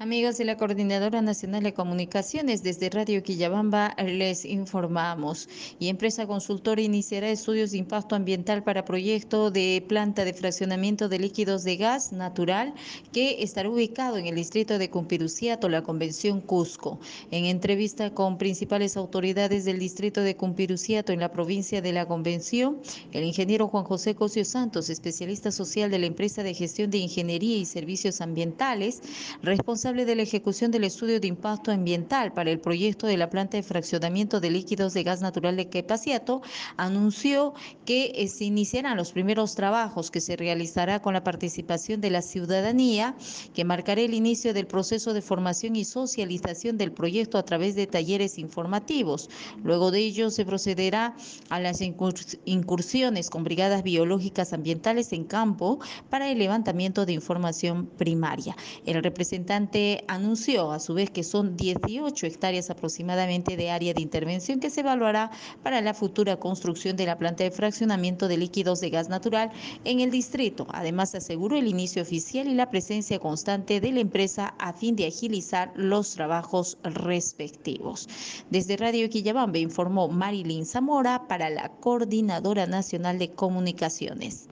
Amigos de la Coordinadora Nacional de Comunicaciones, desde Radio Quillabamba les informamos. Y Empresa Consultora iniciará estudios de impacto ambiental para proyecto de planta de fraccionamiento de líquidos de gas natural que estará ubicado en el distrito de Cumpiruciato, la Convención Cusco. En entrevista con principales autoridades del distrito de Cumpiruciato en la provincia de la Convención, el ingeniero Juan José Cosio Santos, especialista social de la empresa de gestión de ingeniería y servicios ambientales, responsable de la ejecución del estudio de impacto ambiental para el proyecto de la planta de fraccionamiento de líquidos de gas natural de Quepaciato, anunció que eh, se iniciarán los primeros trabajos que se realizará con la participación de la ciudadanía, que marcará el inicio del proceso de formación y socialización del proyecto a través de talleres informativos. Luego de ello se procederá a las incursiones con brigadas biológicas ambientales en campo para el levantamiento de información primaria. El representante anunció a su vez que son 18 hectáreas aproximadamente de área de intervención que se evaluará para la futura construcción de la planta de fraccionamiento de líquidos de gas natural en el distrito. Además, aseguró el inicio oficial y la presencia constante de la empresa a fin de agilizar los trabajos respectivos. Desde Radio Quillabambe informó Marilyn Zamora para la Coordinadora Nacional de Comunicaciones.